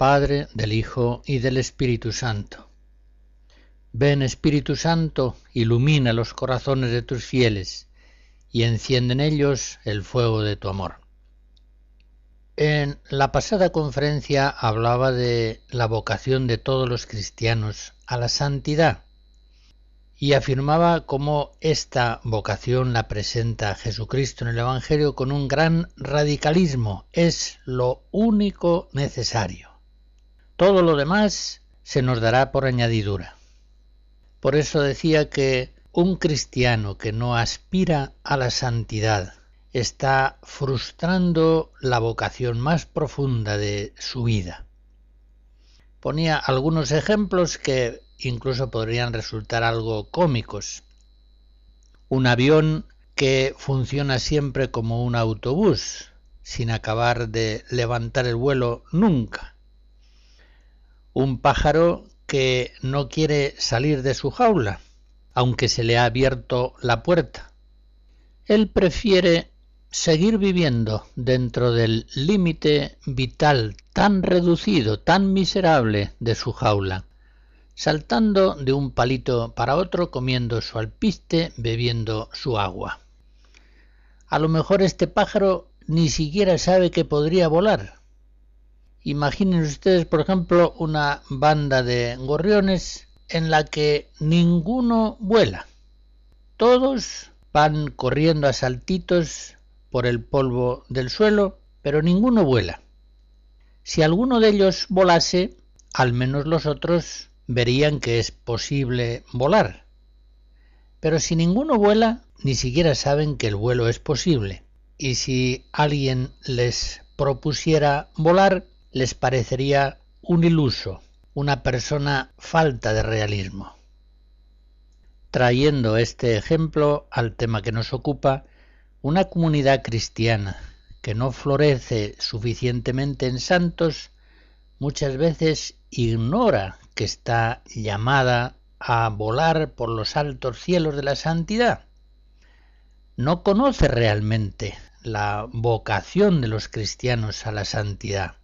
Padre, del Hijo y del Espíritu Santo. Ven Espíritu Santo, ilumina los corazones de tus fieles y enciende en ellos el fuego de tu amor. En la pasada conferencia hablaba de la vocación de todos los cristianos a la santidad y afirmaba cómo esta vocación la presenta Jesucristo en el Evangelio con un gran radicalismo. Es lo único necesario. Todo lo demás se nos dará por añadidura. Por eso decía que un cristiano que no aspira a la santidad está frustrando la vocación más profunda de su vida. Ponía algunos ejemplos que incluso podrían resultar algo cómicos. Un avión que funciona siempre como un autobús, sin acabar de levantar el vuelo nunca. Un pájaro que no quiere salir de su jaula, aunque se le ha abierto la puerta. Él prefiere seguir viviendo dentro del límite vital tan reducido, tan miserable de su jaula, saltando de un palito para otro, comiendo su alpiste, bebiendo su agua. A lo mejor este pájaro ni siquiera sabe que podría volar. Imaginen ustedes, por ejemplo, una banda de gorriones en la que ninguno vuela. Todos van corriendo a saltitos por el polvo del suelo, pero ninguno vuela. Si alguno de ellos volase, al menos los otros verían que es posible volar. Pero si ninguno vuela, ni siquiera saben que el vuelo es posible. Y si alguien les propusiera volar, les parecería un iluso, una persona falta de realismo. Trayendo este ejemplo al tema que nos ocupa, una comunidad cristiana que no florece suficientemente en santos muchas veces ignora que está llamada a volar por los altos cielos de la santidad. No conoce realmente la vocación de los cristianos a la santidad.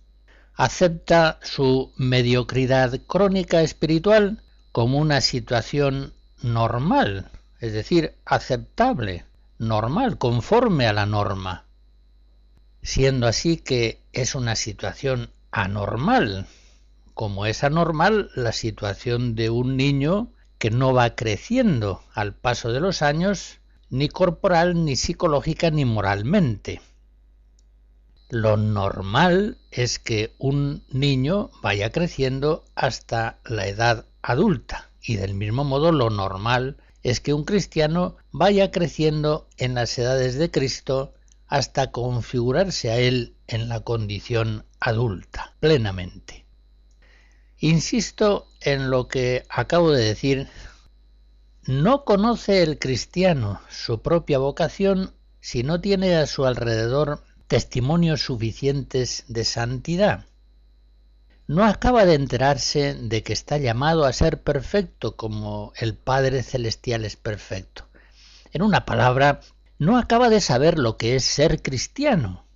Acepta su mediocridad crónica espiritual como una situación normal, es decir, aceptable, normal, conforme a la norma, siendo así que es una situación anormal, como es anormal la situación de un niño que no va creciendo al paso de los años, ni corporal, ni psicológica, ni moralmente. Lo normal es que un niño vaya creciendo hasta la edad adulta y del mismo modo lo normal es que un cristiano vaya creciendo en las edades de Cristo hasta configurarse a él en la condición adulta plenamente. Insisto en lo que acabo de decir. No conoce el cristiano su propia vocación si no tiene a su alrededor testimonios suficientes de santidad. No acaba de enterarse de que está llamado a ser perfecto como el Padre Celestial es perfecto. En una palabra, no acaba de saber lo que es ser cristiano.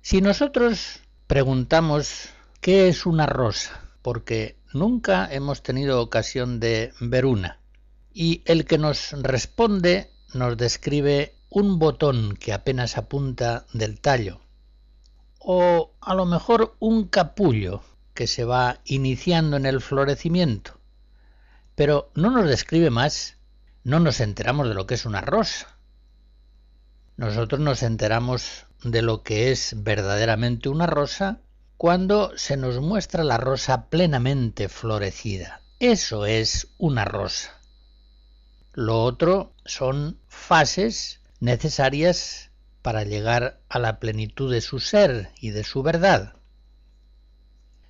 Si nosotros preguntamos ¿Qué es una rosa? Porque nunca hemos tenido ocasión de ver una. Y el que nos responde nos describe un botón que apenas apunta del tallo. O a lo mejor un capullo que se va iniciando en el florecimiento. Pero no nos describe más, no nos enteramos de lo que es una rosa. Nosotros nos enteramos de lo que es verdaderamente una rosa cuando se nos muestra la rosa plenamente florecida. Eso es una rosa. Lo otro son fases necesarias para llegar a la plenitud de su ser y de su verdad.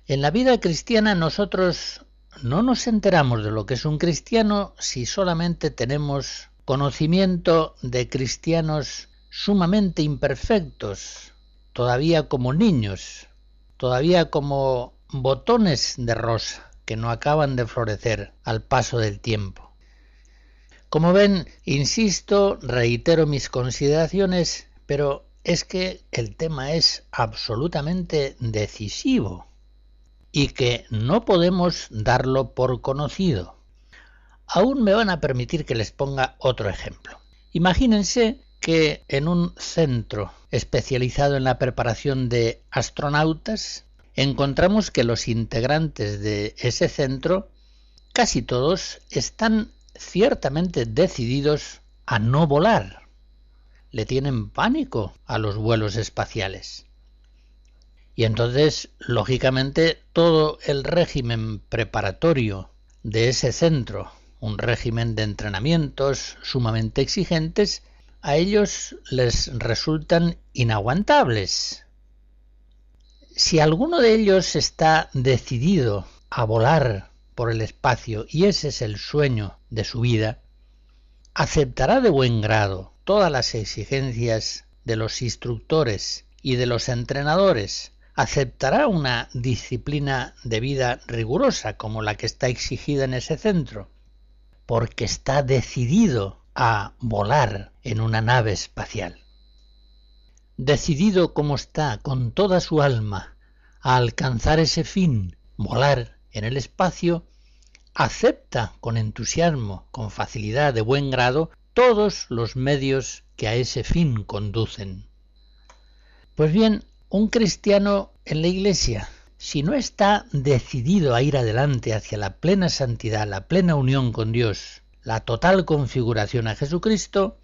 En la vida cristiana nosotros no nos enteramos de lo que es un cristiano si solamente tenemos conocimiento de cristianos sumamente imperfectos, todavía como niños, todavía como botones de rosa que no acaban de florecer al paso del tiempo. Como ven, insisto, reitero mis consideraciones, pero es que el tema es absolutamente decisivo y que no podemos darlo por conocido. Aún me van a permitir que les ponga otro ejemplo. Imagínense que en un centro especializado en la preparación de astronautas encontramos que los integrantes de ese centro, casi todos, están ciertamente decididos a no volar. Le tienen pánico a los vuelos espaciales. Y entonces, lógicamente, todo el régimen preparatorio de ese centro, un régimen de entrenamientos sumamente exigentes, a ellos les resultan inaguantables. Si alguno de ellos está decidido a volar por el espacio y ese es el sueño de su vida, aceptará de buen grado todas las exigencias de los instructores y de los entrenadores aceptará una disciplina de vida rigurosa como la que está exigida en ese centro, porque está decidido a volar en una nave espacial. Decidido como está con toda su alma a alcanzar ese fin, volar en el espacio, acepta con entusiasmo, con facilidad de buen grado, todos los medios que a ese fin conducen. Pues bien, un cristiano en la Iglesia, si no está decidido a ir adelante hacia la plena santidad, la plena unión con Dios, la total configuración a Jesucristo,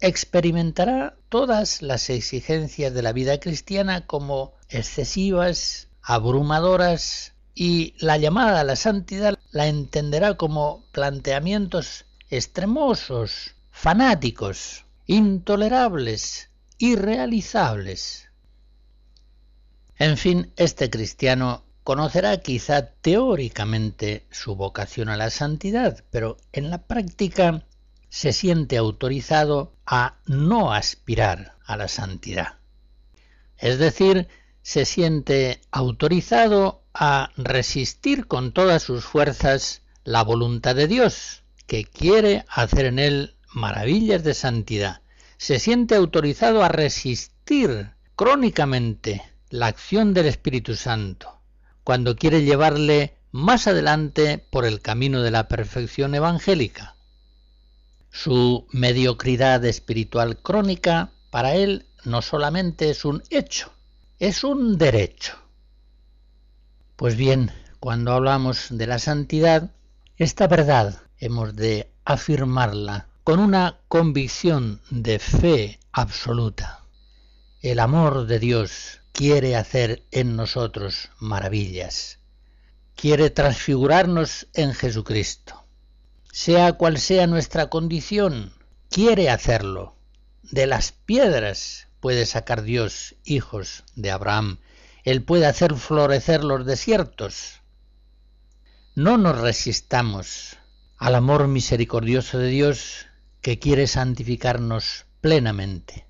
experimentará todas las exigencias de la vida cristiana como excesivas, abrumadoras, y la llamada a la santidad la entenderá como planteamientos extremosos, fanáticos, intolerables, irrealizables. En fin, este cristiano conocerá quizá teóricamente su vocación a la santidad, pero en la práctica se siente autorizado a no aspirar a la santidad. Es decir, se siente autorizado a resistir con todas sus fuerzas la voluntad de Dios, que quiere hacer en él maravillas de santidad. Se siente autorizado a resistir crónicamente la acción del Espíritu Santo, cuando quiere llevarle más adelante por el camino de la perfección evangélica. Su mediocridad espiritual crónica para él no solamente es un hecho, es un derecho. Pues bien, cuando hablamos de la santidad, esta verdad hemos de afirmarla con una convicción de fe absoluta. El amor de Dios quiere hacer en nosotros maravillas. Quiere transfigurarnos en Jesucristo. Sea cual sea nuestra condición, quiere hacerlo. De las piedras puede sacar Dios hijos de Abraham. Él puede hacer florecer los desiertos. No nos resistamos al amor misericordioso de Dios que quiere santificarnos plenamente.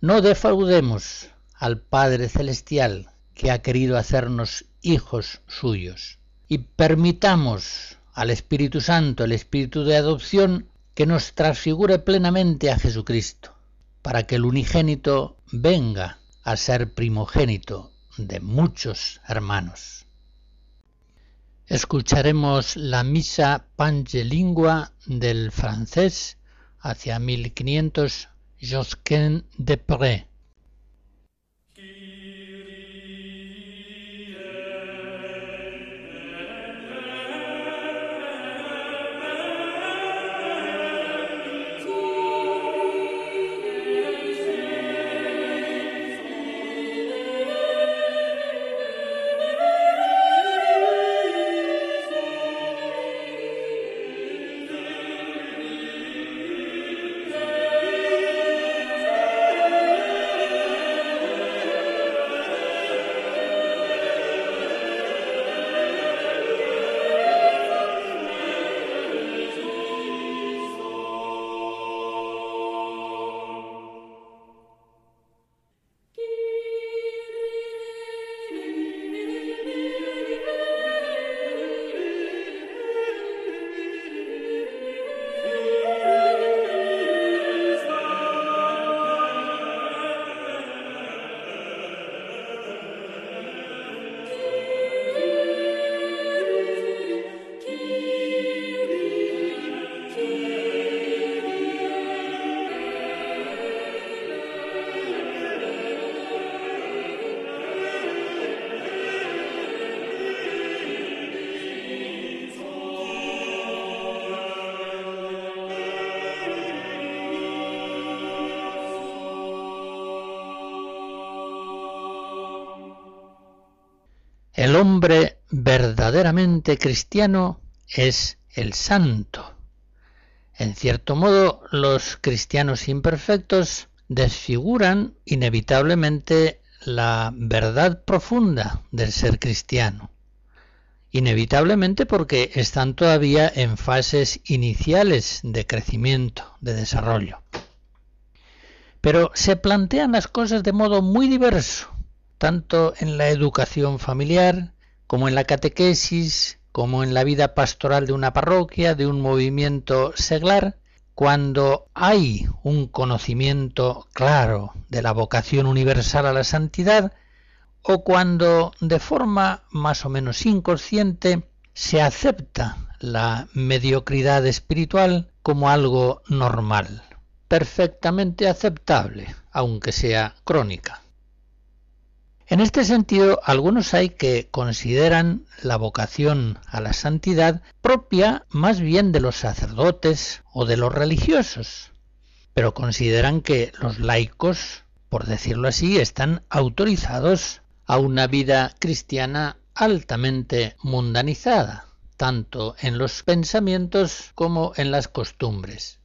No defraudemos al Padre Celestial que ha querido hacernos hijos suyos. Y permitamos al Espíritu Santo, el Espíritu de adopción, que nos transfigure plenamente a Jesucristo, para que el unigénito venga a ser primogénito de muchos hermanos. Escucharemos la misa pangelingua del francés hacia 1500 Josquin de Pré hombre verdaderamente cristiano es el santo. En cierto modo, los cristianos imperfectos desfiguran inevitablemente la verdad profunda del ser cristiano. Inevitablemente porque están todavía en fases iniciales de crecimiento, de desarrollo. Pero se plantean las cosas de modo muy diverso, tanto en la educación familiar, como en la catequesis, como en la vida pastoral de una parroquia, de un movimiento seglar, cuando hay un conocimiento claro de la vocación universal a la santidad, o cuando de forma más o menos inconsciente se acepta la mediocridad espiritual como algo normal, perfectamente aceptable, aunque sea crónica. En este sentido, algunos hay que consideran la vocación a la santidad propia más bien de los sacerdotes o de los religiosos, pero consideran que los laicos, por decirlo así, están autorizados a una vida cristiana altamente mundanizada, tanto en los pensamientos como en las costumbres.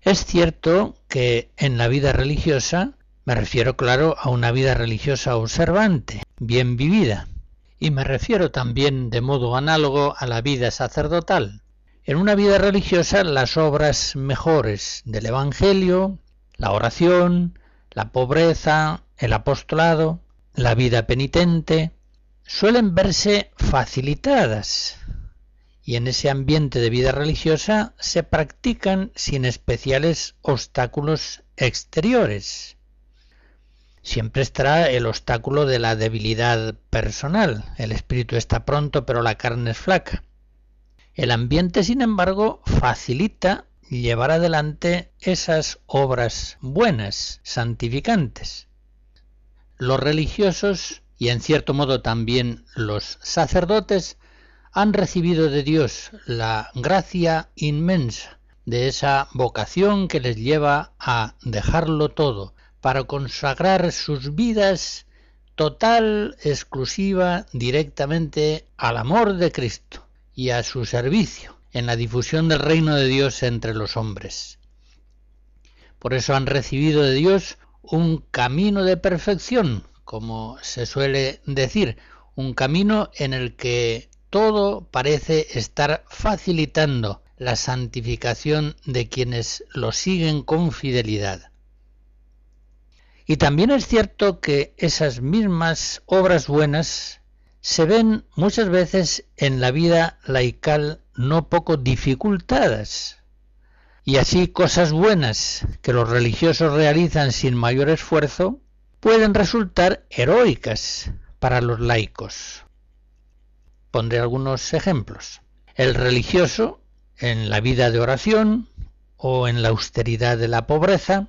Es cierto que en la vida religiosa me refiero, claro, a una vida religiosa observante, bien vivida, y me refiero también de modo análogo a la vida sacerdotal. En una vida religiosa las obras mejores del Evangelio, la oración, la pobreza, el apostolado, la vida penitente, suelen verse facilitadas. Y en ese ambiente de vida religiosa se practican sin especiales obstáculos exteriores siempre estará el obstáculo de la debilidad personal. El espíritu está pronto, pero la carne es flaca. El ambiente, sin embargo, facilita llevar adelante esas obras buenas, santificantes. Los religiosos, y en cierto modo también los sacerdotes, han recibido de Dios la gracia inmensa de esa vocación que les lleva a dejarlo todo, para consagrar sus vidas total, exclusiva, directamente al amor de Cristo y a su servicio en la difusión del reino de Dios entre los hombres. Por eso han recibido de Dios un camino de perfección, como se suele decir, un camino en el que todo parece estar facilitando la santificación de quienes lo siguen con fidelidad. Y también es cierto que esas mismas obras buenas se ven muchas veces en la vida laical no poco dificultadas. Y así cosas buenas que los religiosos realizan sin mayor esfuerzo pueden resultar heroicas para los laicos. Pondré algunos ejemplos. El religioso, en la vida de oración o en la austeridad de la pobreza,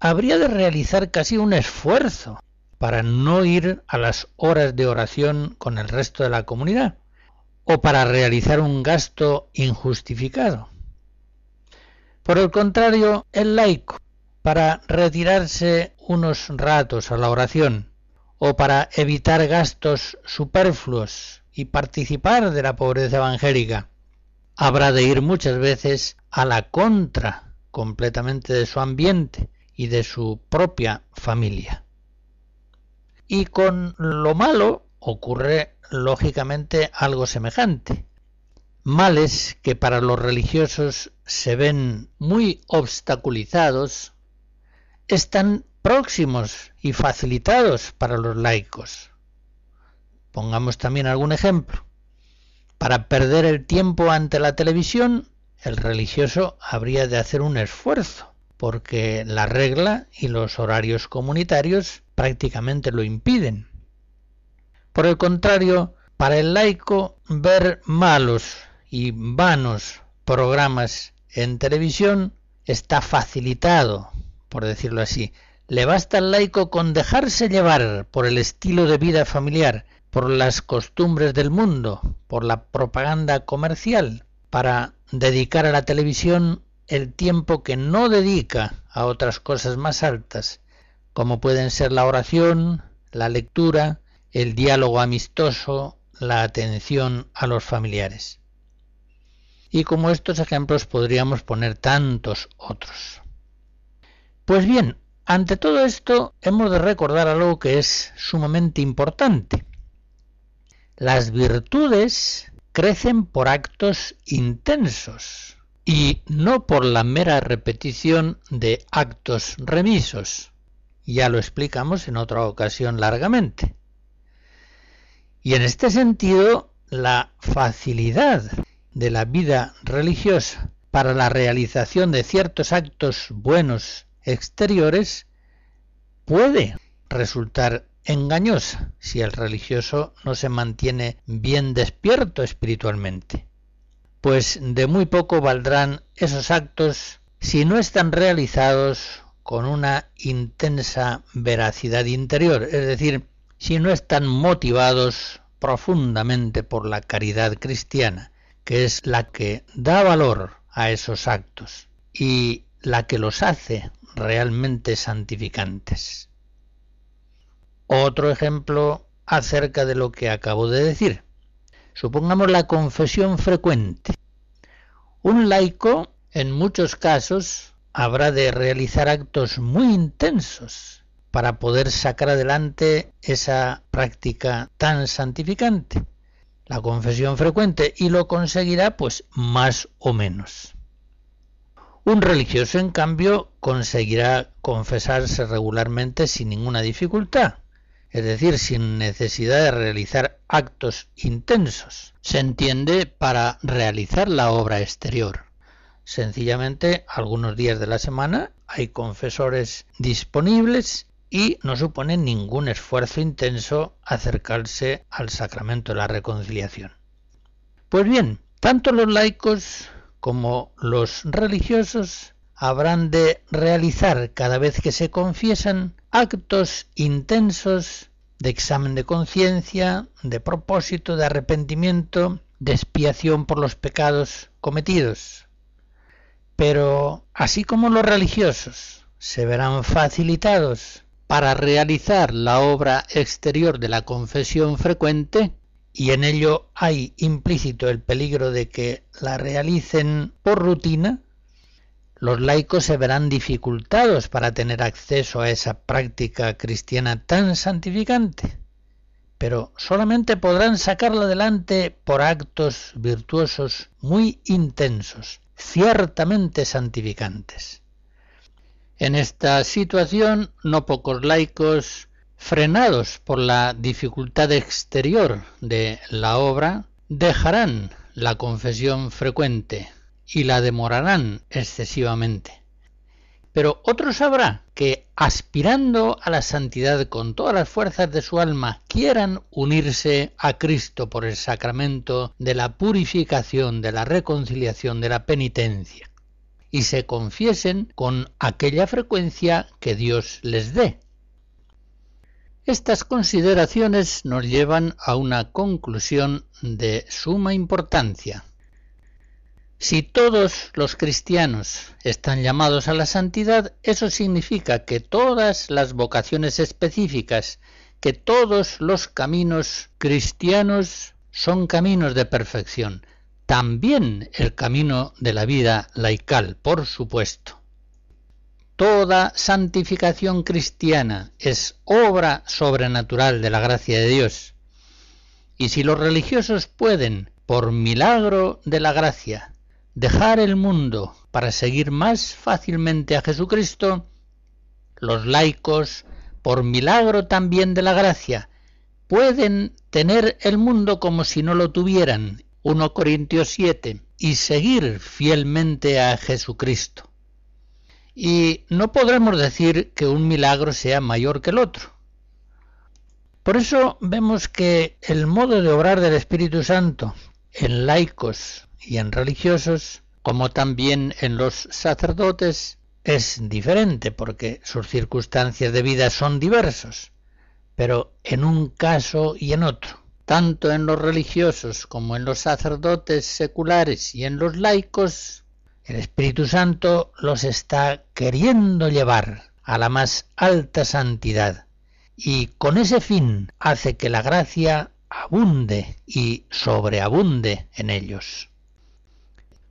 habría de realizar casi un esfuerzo para no ir a las horas de oración con el resto de la comunidad o para realizar un gasto injustificado. Por el contrario, el laico, para retirarse unos ratos a la oración o para evitar gastos superfluos y participar de la pobreza evangélica, habrá de ir muchas veces a la contra completamente de su ambiente y de su propia familia. Y con lo malo ocurre lógicamente algo semejante. Males que para los religiosos se ven muy obstaculizados están próximos y facilitados para los laicos. Pongamos también algún ejemplo. Para perder el tiempo ante la televisión, el religioso habría de hacer un esfuerzo porque la regla y los horarios comunitarios prácticamente lo impiden. Por el contrario, para el laico ver malos y vanos programas en televisión está facilitado, por decirlo así. Le basta al laico con dejarse llevar por el estilo de vida familiar, por las costumbres del mundo, por la propaganda comercial, para dedicar a la televisión el tiempo que no dedica a otras cosas más altas, como pueden ser la oración, la lectura el diálogo amistoso, la atención a los familiares. Y como estos ejemplos podríamos poner tantos otros. Pues bien, ante todo esto hemos de recordar algo que es sumamente importante. Las virtudes crecen por actos intensos y no por la mera repetición de actos remisos. Ya lo explicamos en otra ocasión largamente. Y en este sentido, la facilidad de la vida religiosa para la realización de ciertos actos buenos exteriores puede resultar engañosa si el religioso no se mantiene bien despierto espiritualmente. Pues de muy poco valdrán esos actos si no están realizados con una intensa veracidad interior, es decir, si no están motivados profundamente por la caridad cristiana, que es la que da valor a esos actos y la que los hace realmente santificantes. Otro ejemplo acerca de lo que acabo de decir. Supongamos la confesión frecuente. Un laico, en muchos casos, habrá de realizar actos muy intensos para poder sacar adelante esa práctica tan santificante, la confesión frecuente, y lo conseguirá pues más o menos. Un religioso, en cambio, conseguirá confesarse regularmente sin ninguna dificultad, es decir, sin necesidad de realizar actos intensos. Se entiende para realizar la obra exterior. Sencillamente, algunos días de la semana hay confesores disponibles y no supone ningún esfuerzo intenso acercarse al sacramento de la reconciliación. Pues bien, tanto los laicos como los religiosos habrán de realizar cada vez que se confiesan actos intensos de examen de conciencia, de propósito, de arrepentimiento, de expiación por los pecados cometidos. Pero así como los religiosos se verán facilitados para realizar la obra exterior de la confesión frecuente, y en ello hay implícito el peligro de que la realicen por rutina, los laicos se verán dificultados para tener acceso a esa práctica cristiana tan santificante, pero solamente podrán sacarla adelante por actos virtuosos muy intensos, ciertamente santificantes. En esta situación, no pocos laicos frenados por la dificultad exterior de la obra, dejarán la confesión frecuente y la demorarán excesivamente. Pero otros habrá que, aspirando a la santidad con todas las fuerzas de su alma, quieran unirse a Cristo por el sacramento de la purificación, de la reconciliación, de la penitencia, y se confiesen con aquella frecuencia que Dios les dé, estas consideraciones nos llevan a una conclusión de suma importancia. Si todos los cristianos están llamados a la santidad, eso significa que todas las vocaciones específicas, que todos los caminos cristianos son caminos de perfección, también el camino de la vida laical, por supuesto. Toda santificación cristiana es obra sobrenatural de la gracia de Dios. Y si los religiosos pueden, por milagro de la gracia, dejar el mundo para seguir más fácilmente a Jesucristo, los laicos, por milagro también de la gracia, pueden tener el mundo como si no lo tuvieran, 1 Corintios 7, y seguir fielmente a Jesucristo. Y no podremos decir que un milagro sea mayor que el otro. Por eso vemos que el modo de obrar del Espíritu Santo en laicos y en religiosos, como también en los sacerdotes, es diferente porque sus circunstancias de vida son diversos, pero en un caso y en otro, tanto en los religiosos como en los sacerdotes seculares y en los laicos, el Espíritu Santo los está queriendo llevar a la más alta santidad y con ese fin hace que la gracia abunde y sobreabunde en ellos.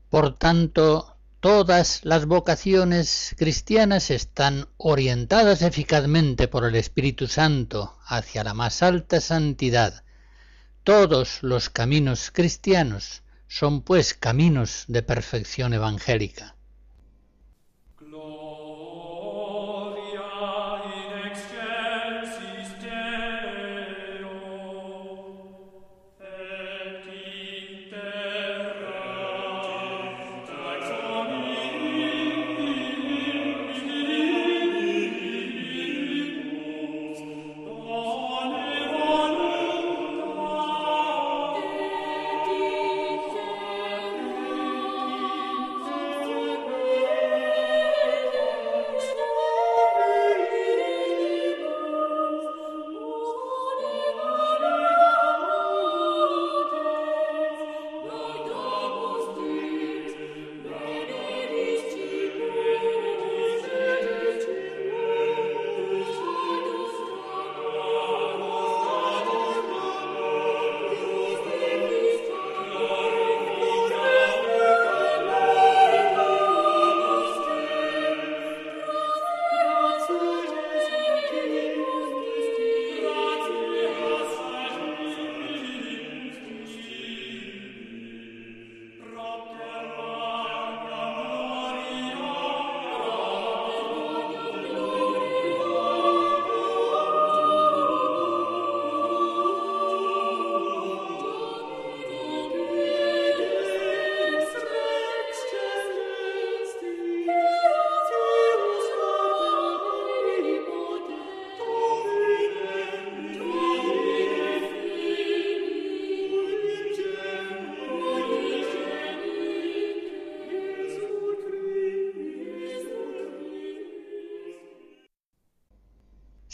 Por tanto, todas las vocaciones cristianas están orientadas eficazmente por el Espíritu Santo hacia la más alta santidad. Todos los caminos cristianos son pues caminos de perfección evangélica.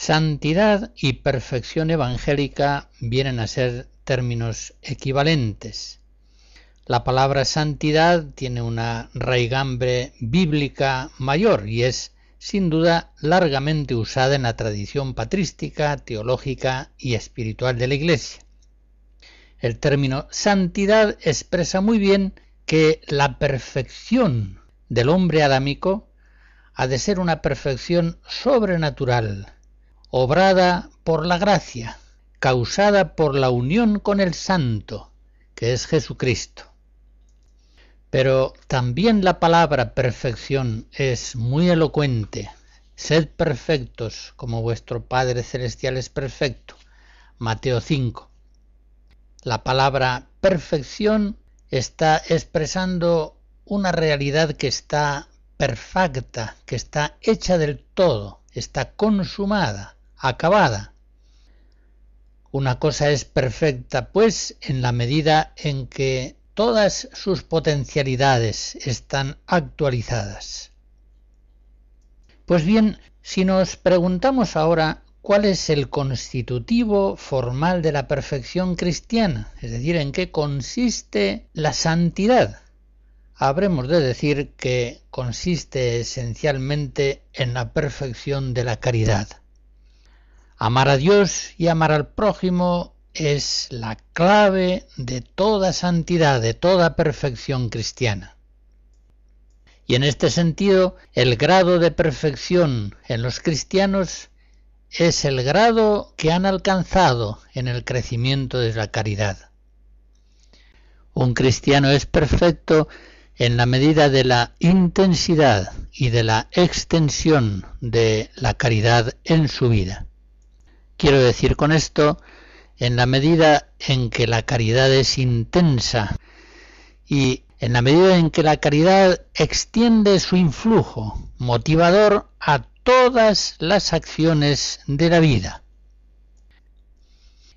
Santidad y perfección evangélica vienen a ser términos equivalentes. La palabra santidad tiene una raigambre bíblica mayor y es, sin duda, largamente usada en la tradición patrística, teológica y espiritual de la Iglesia. El término santidad expresa muy bien que la perfección del hombre adámico ha de ser una perfección sobrenatural, obrada por la gracia, causada por la unión con el Santo, que es Jesucristo. Pero también la palabra perfección es muy elocuente. Sed perfectos como vuestro Padre Celestial es perfecto. Mateo 5. La palabra perfección está expresando una realidad que está perfecta, que está hecha del todo, está consumada, acabada. Una cosa es perfecta, pues, en la medida en que todas sus potencialidades están actualizadas. Pues bien, si nos preguntamos ahora cuál es el constitutivo formal de la perfección cristiana, es decir, en qué consiste la santidad, habremos de decir que consiste esencialmente en la perfección de la caridad. Amar a Dios y amar al prójimo es la clave de toda santidad, de toda perfección cristiana. Y en este sentido, el grado de perfección en los cristianos es el grado que han alcanzado en el crecimiento de la caridad. Un cristiano es perfecto en la medida de la intensidad y de la extensión de la caridad en su vida. Quiero decir con esto, en la medida en que la caridad es intensa y en la medida en que la caridad extiende su influjo motivador a todas las acciones de la vida.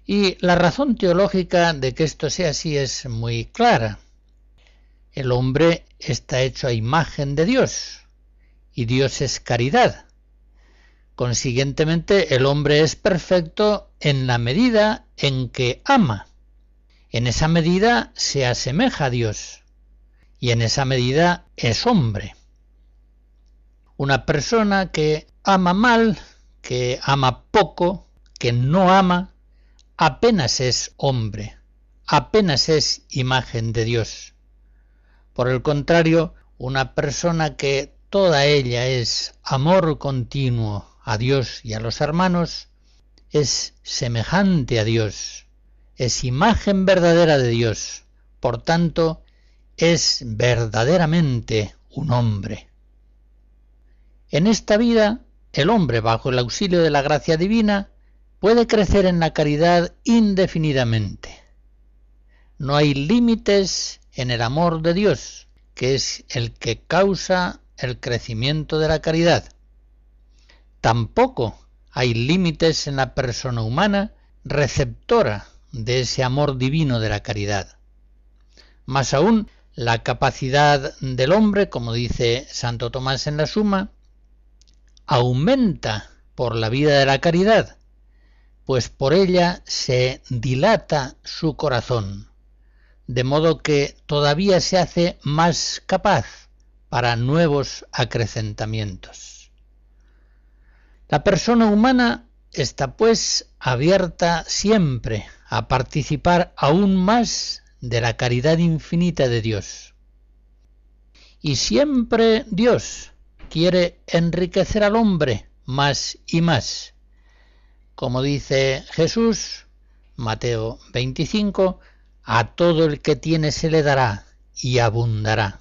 Y la razón teológica de que esto sea así es muy clara. El hombre está hecho a imagen de Dios y Dios es caridad. Consiguientemente, el hombre es perfecto en la medida en que ama. En esa medida se asemeja a Dios y en esa medida es hombre. Una persona que ama mal, que ama poco, que no ama apenas es hombre, apenas es imagen de Dios. Por el contrario, una persona que toda ella es amor continuo a Dios y a los hermanos, es semejante a Dios, es imagen verdadera de Dios, por tanto, es verdaderamente un hombre. En esta vida, el hombre, bajo el auxilio de la gracia divina, puede crecer en la caridad indefinidamente. No hay límites en el amor de Dios, que es el que causa el crecimiento de la caridad. Tampoco hay límites en la persona humana receptora de ese amor divino de la caridad. Más aún, la capacidad del hombre, como dice Santo Tomás en la Suma, aumenta por la vida de la caridad, pues por ella se dilata su corazón, de modo que todavía se hace más capaz para nuevos acrecentamientos. La persona humana está pues abierta siempre a participar aún más de la caridad infinita de Dios. Y siempre Dios quiere enriquecer al hombre más y más. Como dice Jesús, Mateo 25, a todo el que tiene se le dará y abundará.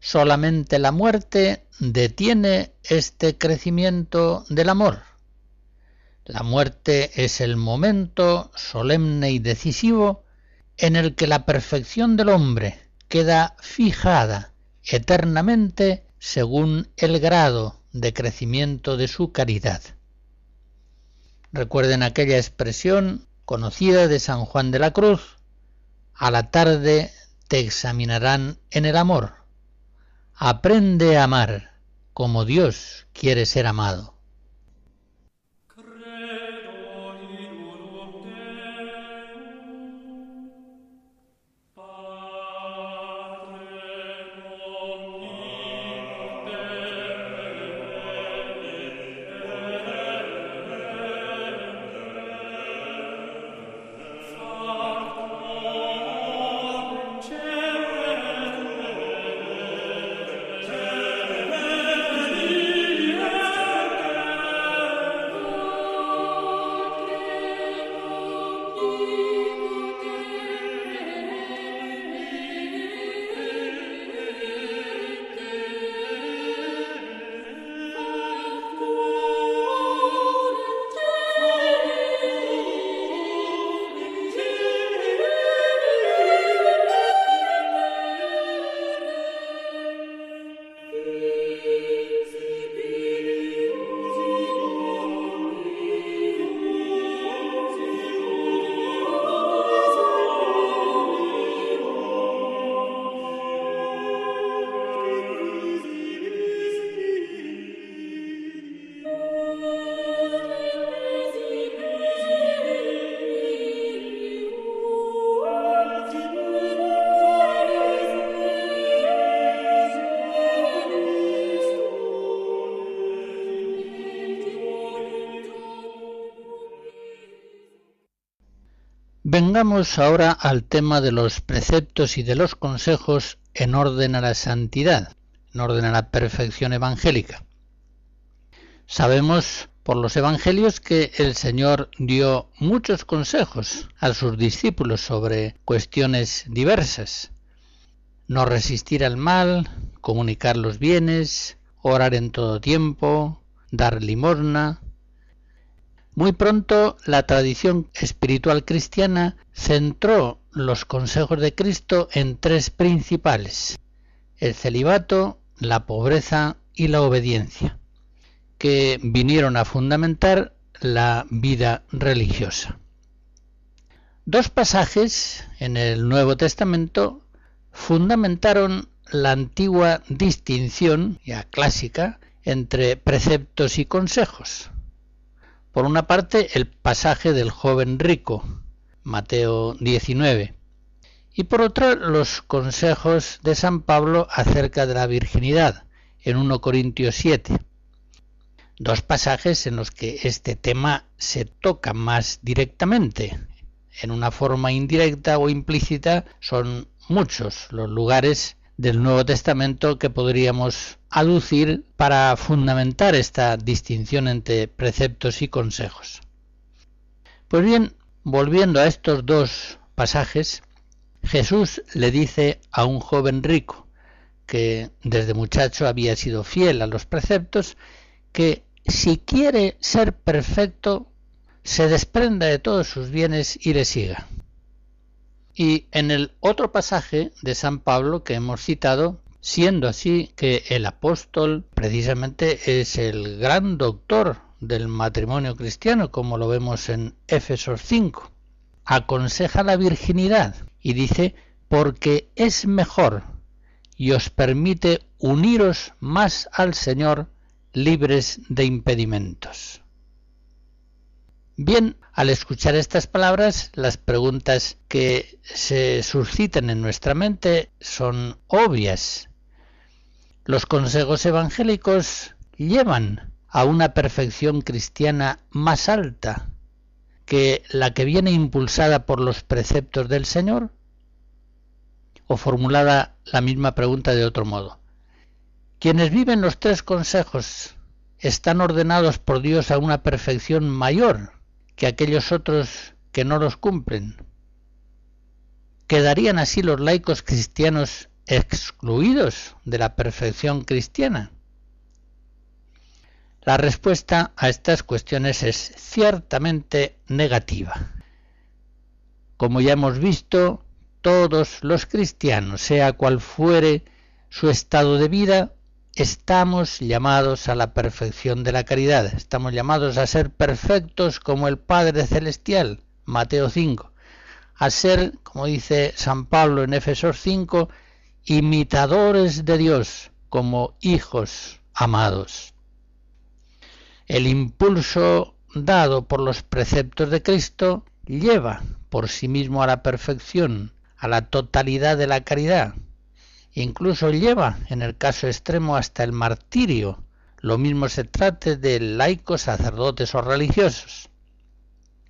Solamente la muerte detiene este crecimiento del amor. La muerte es el momento solemne y decisivo en el que la perfección del hombre queda fijada eternamente según el grado de crecimiento de su caridad. Recuerden aquella expresión conocida de San Juan de la Cruz, a la tarde te examinarán en el amor. Aprende a amar como Dios quiere ser amado. Vengamos ahora al tema de los preceptos y de los consejos en orden a la santidad, en orden a la perfección evangélica. Sabemos por los evangelios que el Señor dio muchos consejos a sus discípulos sobre cuestiones diversas. No resistir al mal, comunicar los bienes, orar en todo tiempo, dar limosna, muy pronto la tradición espiritual cristiana centró los consejos de Cristo en tres principales, el celibato, la pobreza y la obediencia, que vinieron a fundamentar la vida religiosa. Dos pasajes en el Nuevo Testamento fundamentaron la antigua distinción, ya clásica, entre preceptos y consejos. Por una parte, el pasaje del joven rico, Mateo 19, y por otra, los consejos de San Pablo acerca de la virginidad, en 1 Corintios 7. dos pasajes en los que este tema se toca más directamente. En una forma indirecta o implícita son muchos los lugares del Nuevo Testamento que podríamos aducir para fundamentar esta distinción entre preceptos y consejos. Pues bien, volviendo a estos dos pasajes, Jesús le dice a un joven rico, que desde muchacho había sido fiel a los preceptos, que si quiere ser perfecto, se desprenda de todos sus bienes y le siga. Y en el otro pasaje de San Pablo que hemos citado, siendo así que el apóstol precisamente es el gran doctor del matrimonio cristiano, como lo vemos en Éfesos 5, aconseja la virginidad y dice, porque es mejor y os permite uniros más al Señor libres de impedimentos. Bien, al escuchar estas palabras, las preguntas que se suscitan en nuestra mente son obvias. Los consejos evangélicos llevan a una perfección cristiana más alta que la que viene impulsada por los preceptos del Señor? O formulada la misma pregunta de otro modo. Quienes viven los tres consejos están ordenados por Dios a una perfección mayor que aquellos otros que no los cumplen. ¿Quedarían así los laicos cristianos excluidos de la perfección cristiana? La respuesta a estas cuestiones es ciertamente negativa. Como ya hemos visto, todos los cristianos, sea cual fuere su estado de vida, estamos llamados a la perfección de la caridad, estamos llamados a ser perfectos como el Padre Celestial, Mateo 5, a ser, como dice San Pablo en Efesos 5, imitadores de Dios como hijos amados. El impulso dado por los preceptos de Cristo lleva por sí mismo a la perfección, a la totalidad de la caridad, incluso lleva, en el caso extremo, hasta el martirio, lo mismo se trate de laicos, sacerdotes o religiosos.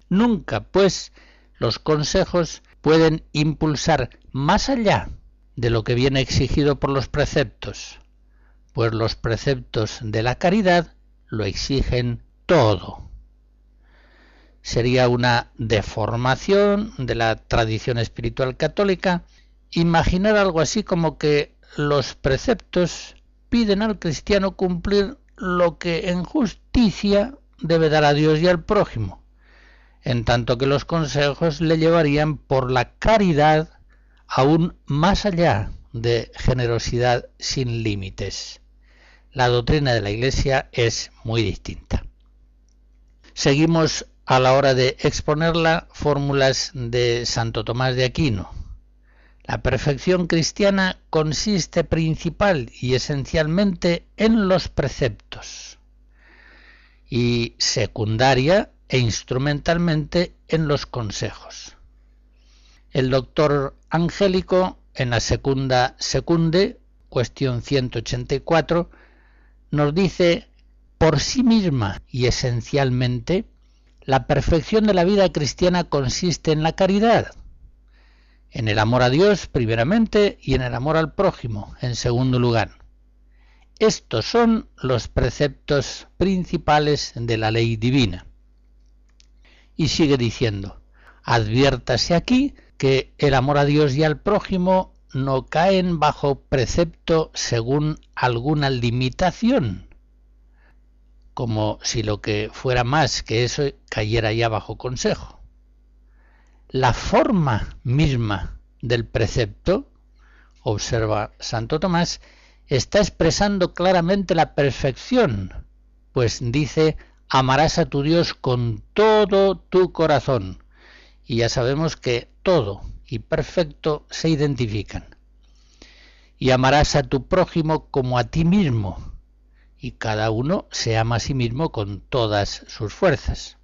Nunca, pues, los consejos pueden impulsar más allá de lo que viene exigido por los preceptos, pues los preceptos de la caridad lo exigen todo. Sería una deformación de la tradición espiritual católica imaginar algo así como que los preceptos piden al cristiano cumplir lo que en justicia debe dar a Dios y al prójimo, en tanto que los consejos le llevarían por la caridad aún más allá de generosidad sin límites. La doctrina de la Iglesia es muy distinta. Seguimos a la hora de exponerla fórmulas de Santo Tomás de Aquino, la perfección cristiana consiste principal y esencialmente en los preceptos y secundaria e instrumentalmente en los consejos. El doctor Angélico, en la segunda secunde, cuestión 184, nos dice, por sí misma y esencialmente, la perfección de la vida cristiana consiste en la caridad, en el amor a Dios primeramente y en el amor al prójimo en segundo lugar. Estos son los preceptos principales de la ley divina. Y sigue diciendo, adviértase aquí que el amor a Dios y al prójimo no caen bajo precepto según alguna limitación, como si lo que fuera más que eso cayera ya bajo consejo la forma misma del precepto, observa Santo Tomás, está expresando claramente la perfección, pues dice, amarás a tu Dios con todo tu corazón. Y ya sabemos que todo y perfecto se identifican. Y amarás a tu prójimo como a ti mismo, y cada uno se ama a sí mismo con todas sus fuerzas.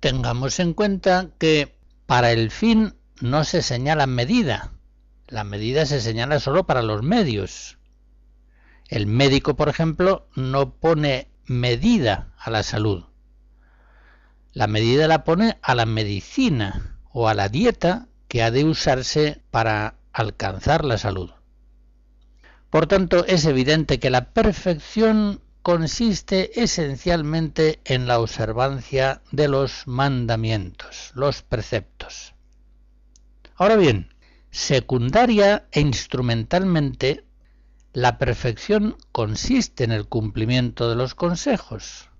Tengamos en cuenta que para el fin no se señala medida. La medida se señala solo para los medios. El médico, por ejemplo, no pone medida a la salud. La medida la pone a la medicina o a la dieta que ha de usarse para alcanzar la salud. Por tanto, es evidente que la perfección consiste esencialmente en la observancia de los mandamientos, los preceptos. Ahora bien, secundaria e instrumentalmente, la perfección consiste en el cumplimiento de los consejos,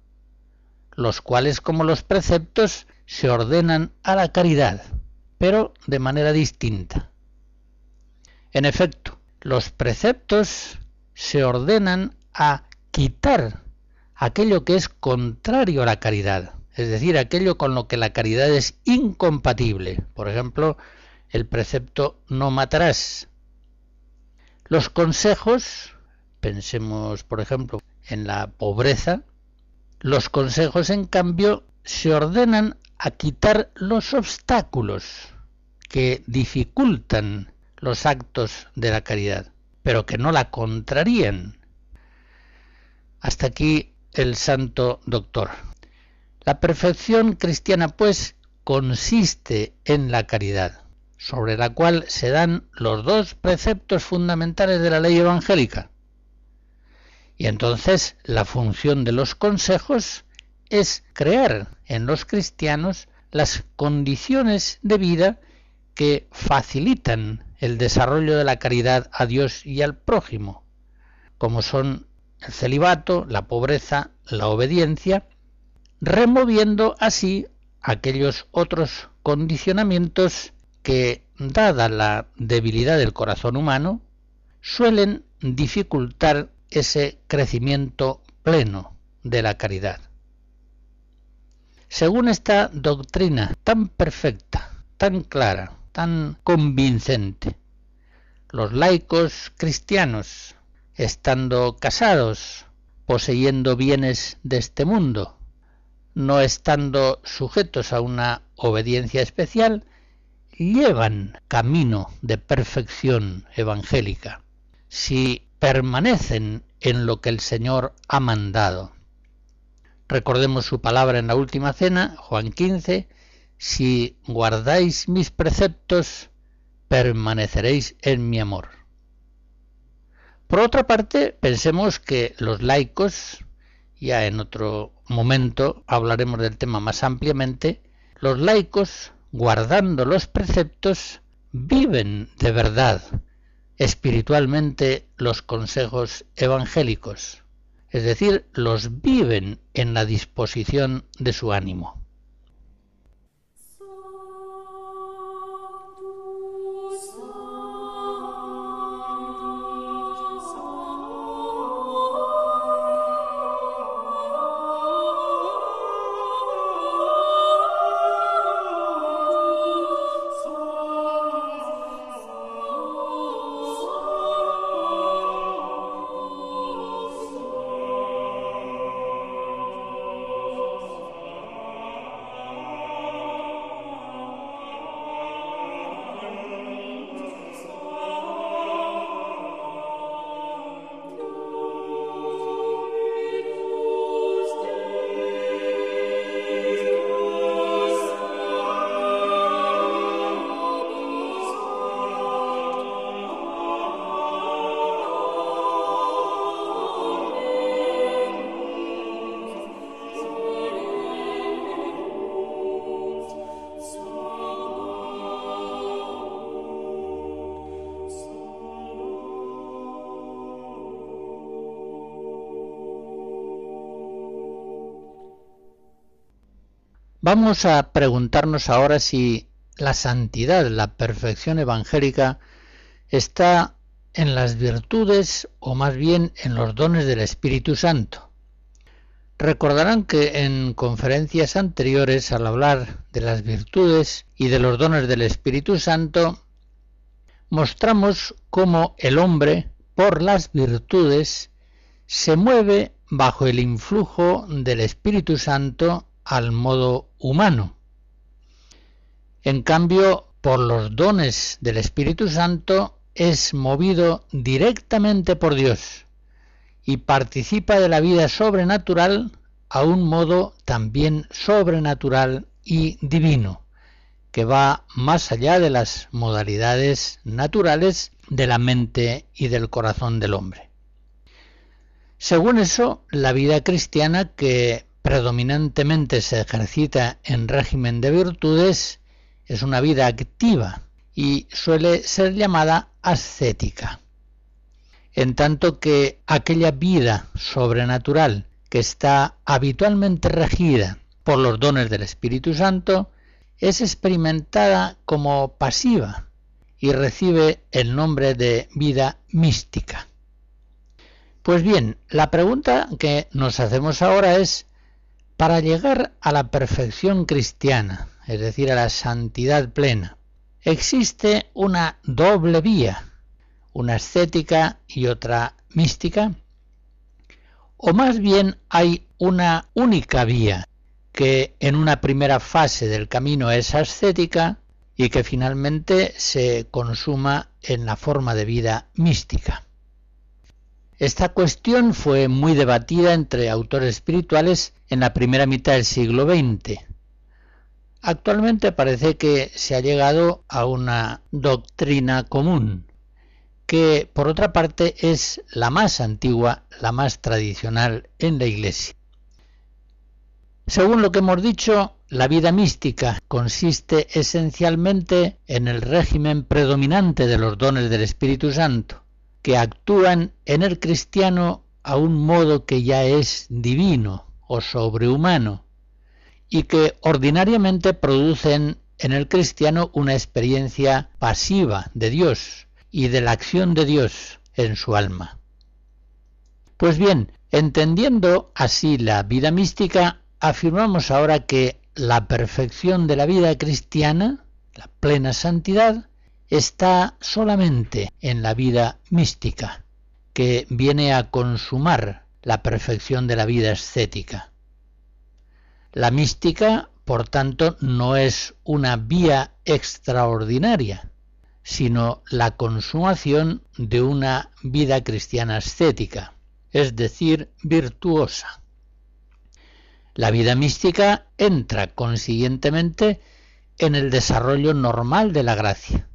los cuales como los preceptos se ordenan a la caridad, pero de manera distinta. En efecto, los preceptos se ordenan a quitar aquello que es contrario a la caridad, es decir, aquello con lo que la caridad es incompatible. Por ejemplo, el precepto no matarás. Los consejos, pensemos por ejemplo en la pobreza, los consejos en cambio se ordenan a quitar los obstáculos que dificultan los actos de la caridad, pero que no la contrarían. Hasta aquí el santo doctor. La perfección cristiana, pues, consiste en la caridad, sobre la cual se dan los dos preceptos fundamentales de la ley evangélica. Y entonces la función de los consejos es crear en los cristianos las condiciones de vida que facilitan el desarrollo de la caridad a Dios y al prójimo, como son el celibato, la pobreza, la obediencia, removiendo así aquellos otros condicionamientos que, dada la debilidad del corazón humano, suelen dificultar ese crecimiento pleno de la caridad. Según esta doctrina tan perfecta, tan clara, tan convincente, los laicos cristianos, estando casados, poseyendo bienes de este mundo, no estando sujetos a una obediencia especial, llevan camino de perfección evangélica si permanecen en lo que el Señor ha mandado. Recordemos su palabra en la última cena, Juan 15, si guardáis mis preceptos, permaneceréis en mi amor. Por otra parte, pensemos que los laicos, ya en otro momento hablaremos del tema más ampliamente, los laicos, guardando los preceptos, viven de verdad espiritualmente los consejos evangélicos, es decir, los viven en la disposición de su ánimo. Vamos a preguntarnos ahora si la santidad, la perfección evangélica, está en las virtudes o más bien en los dones del Espíritu Santo. Recordarán que en conferencias anteriores, al hablar de las virtudes y de los dones del Espíritu Santo, mostramos cómo el hombre, por las virtudes, se mueve bajo el influjo del Espíritu Santo al modo humano. En cambio, por los dones del Espíritu Santo es movido directamente por Dios y participa de la vida sobrenatural a un modo también sobrenatural y divino, que va más allá de las modalidades naturales de la mente y del corazón del hombre. Según eso, la vida cristiana que predominantemente se ejercita en régimen de virtudes es una vida activa y suele ser llamada ascética. En tanto que aquella vida sobrenatural que está habitualmente regida por los dones del Espíritu Santo es experimentada como pasiva y recibe el nombre de vida mística. Pues bien, la pregunta que nos hacemos ahora es, para llegar a la perfección cristiana, es decir, a la santidad plena, existe una doble vía, una ascética y otra mística, o más bien hay una única vía que en una primera fase del camino es ascética y que finalmente se consuma en la forma de vida mística. Esta cuestión fue muy debatida entre autores espirituales en la primera mitad del siglo XX. Actualmente parece que se ha llegado a una doctrina común, que por otra parte es la más antigua, la más tradicional en la Iglesia. Según lo que hemos dicho, la vida mística consiste esencialmente en el régimen predominante de los dones del Espíritu Santo, que actúan en el cristiano a un modo que ya es divino o sobrehumano y que ordinariamente producen en el cristiano una experiencia pasiva de Dios y de la acción de Dios en su alma. Pues bien, entendiendo así la vida mística, afirmamos ahora que la perfección de la vida cristiana, la plena santidad, está solamente en la vida mística, que viene a consumar la perfección de la vida escética. La mística, por tanto, no es una vía extraordinaria, sino la consumación de una vida cristiana ascética, es decir, virtuosa. La vida mística entra consiguientemente en el desarrollo normal de la gracia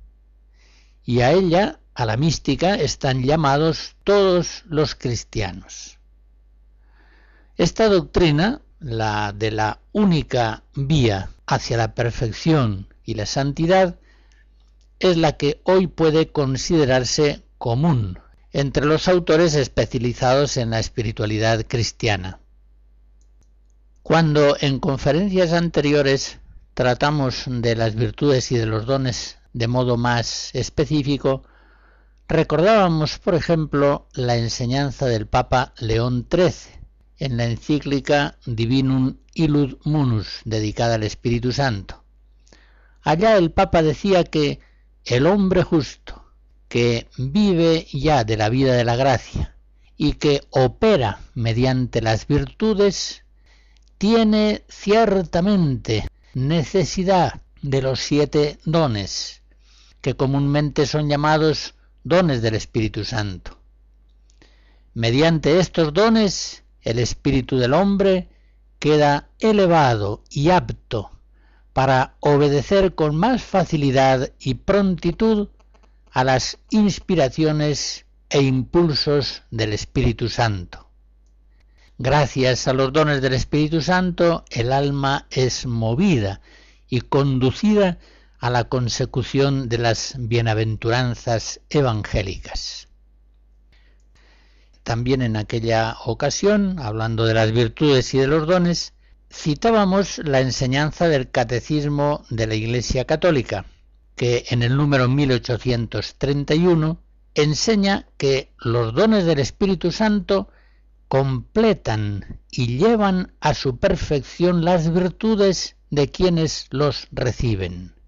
y a ella, a la mística, están llamados todos los cristianos. Esta doctrina, la de la única vía hacia la perfección y la santidad, es la que hoy puede considerarse común entre los autores especializados en la espiritualidad cristiana. Cuando en conferencias anteriores tratamos de las virtudes y de los dones de modo más específico, recordábamos, por ejemplo, la enseñanza del Papa León XIII en la encíclica Divinum Illud Munus, dedicada al Espíritu Santo. Allá el Papa decía que el hombre justo, que vive ya de la vida de la gracia y que opera mediante las virtudes, tiene ciertamente necesidad de los siete dones, que comúnmente son llamados dones del Espíritu Santo. Mediante estos dones, el espíritu del hombre queda elevado y apto para obedecer con más facilidad y prontitud a las inspiraciones e impulsos del Espíritu Santo. Gracias a los dones del Espíritu Santo, el alma es movida y conducida a la consecución de las bienaventuranzas evangélicas. También en aquella ocasión, hablando de las virtudes y de los dones, citábamos la enseñanza del Catecismo de la Iglesia Católica, que en el número 1831 enseña que los dones del Espíritu Santo completan y llevan a su perfección las virtudes de quienes los reciben.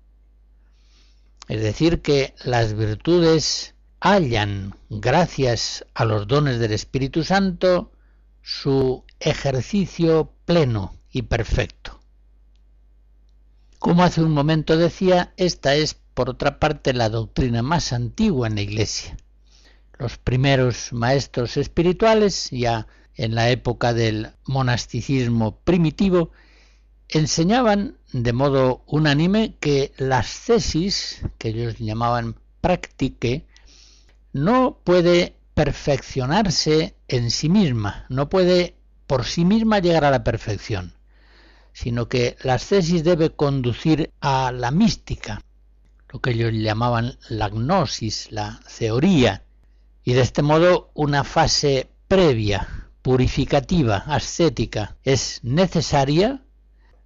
Es decir, que las virtudes hallan, gracias a los dones del Espíritu Santo, su ejercicio pleno y perfecto. Como hace un momento decía, esta es, por otra parte, la doctrina más antigua en la Iglesia. Los primeros maestros espirituales, ya en la época del monasticismo primitivo, enseñaban de modo unánime que las tesis, que ellos llamaban practique, no puede perfeccionarse en sí misma, no puede por sí misma llegar a la perfección, sino que la tesis debe conducir a la mística, lo que ellos llamaban la gnosis, la teoría, y de este modo una fase previa, purificativa, ascética, es necesaria,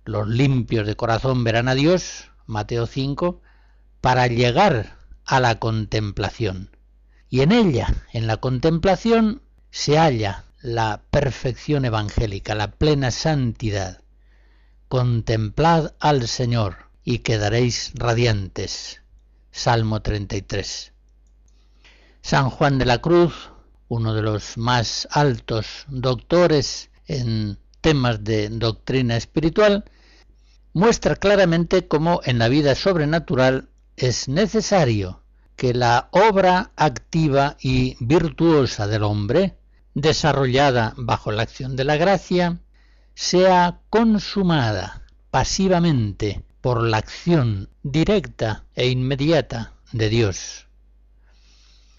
los limpios de corazón verán a Dios, Mateo 5, para llegar a la contemplación. Y en ella, en la contemplación, se halla la perfección evangélica, la plena santidad. Contemplad al Señor y quedaréis radiantes. Salmo 33. San Juan de la Cruz, uno de los más altos doctores en temas de doctrina espiritual, muestra claramente cómo en la vida sobrenatural es necesario que la obra activa y virtuosa del hombre, desarrollada bajo la acción de la gracia, sea consumada pasivamente por la acción directa e inmediata de Dios.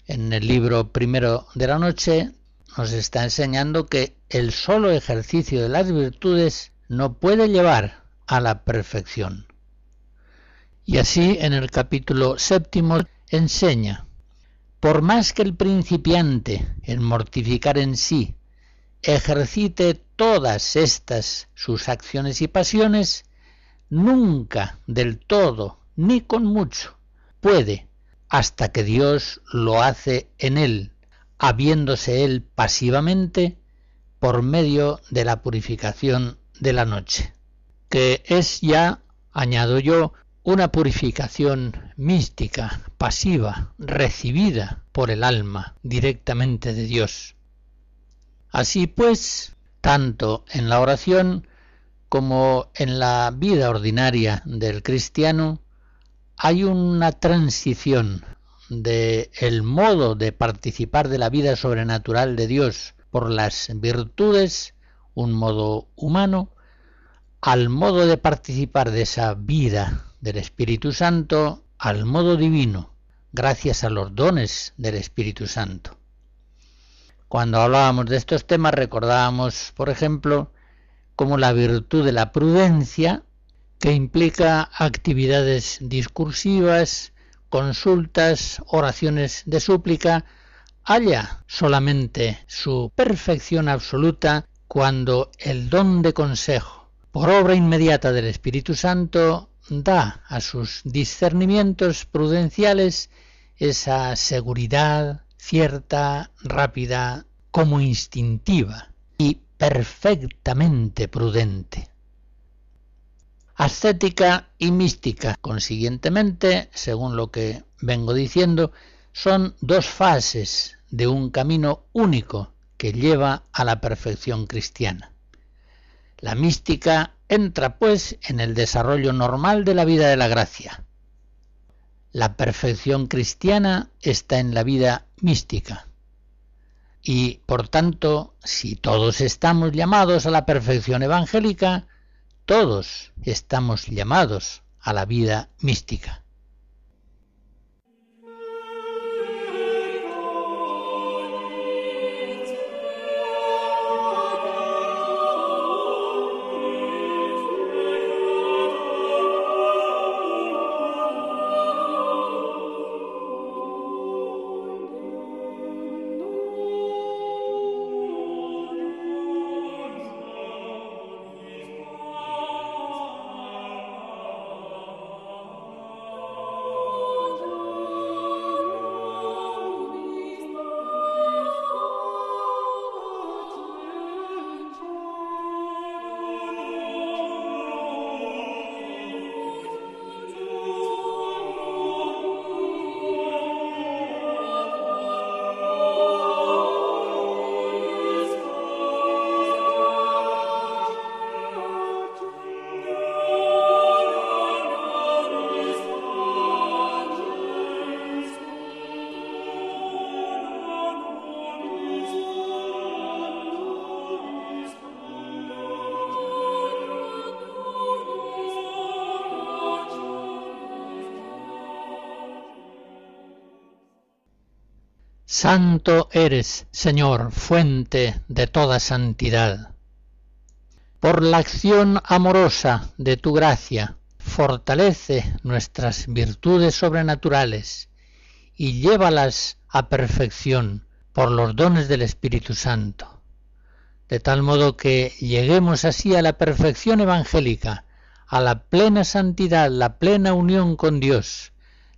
En el libro primero de la noche nos está enseñando que el solo ejercicio de las virtudes no puede llevar a la perfección. Y así en el capítulo séptimo enseña, por más que el principiante en mortificar en sí ejercite todas estas sus acciones y pasiones, nunca del todo ni con mucho puede hasta que Dios lo hace en él, habiéndose él pasivamente por medio de la purificación de la noche, que es ya, añado yo, una purificación mística, pasiva, recibida por el alma directamente de Dios. Así pues, tanto en la oración como en la vida ordinaria del cristiano, hay una transición de el modo de participar de la vida sobrenatural de Dios por las virtudes, un modo humano, al modo de participar de esa vida del Espíritu Santo, al modo divino, gracias a los dones del Espíritu Santo. Cuando hablábamos de estos temas recordábamos, por ejemplo, cómo la virtud de la prudencia que implica actividades discursivas, consultas, oraciones de súplica, halla solamente su perfección absoluta cuando el don de consejo, por obra inmediata del Espíritu Santo, da a sus discernimientos prudenciales esa seguridad cierta, rápida, como instintiva y perfectamente prudente ascética y mística. Consiguientemente, según lo que vengo diciendo, son dos fases de un camino único que lleva a la perfección cristiana. La mística entra pues en el desarrollo normal de la vida de la gracia. La perfección cristiana está en la vida mística. Y, por tanto, si todos estamos llamados a la perfección evangélica, todos estamos llamados a la vida mística. Santo eres, Señor, fuente de toda santidad. Por la acción amorosa de tu gracia, fortalece nuestras virtudes sobrenaturales y llévalas a perfección por los dones del Espíritu Santo, de tal modo que lleguemos así a la perfección evangélica, a la plena santidad, la plena unión con Dios,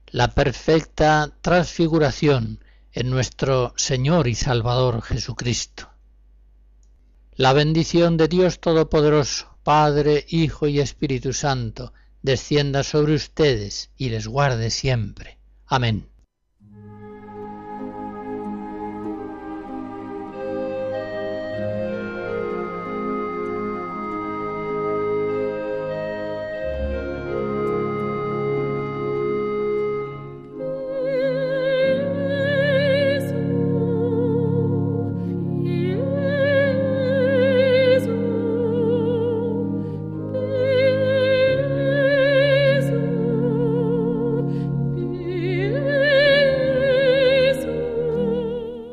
la perfecta transfiguración en nuestro Señor y Salvador Jesucristo. La bendición de Dios Todopoderoso, Padre, Hijo y Espíritu Santo, descienda sobre ustedes y les guarde siempre. Amén.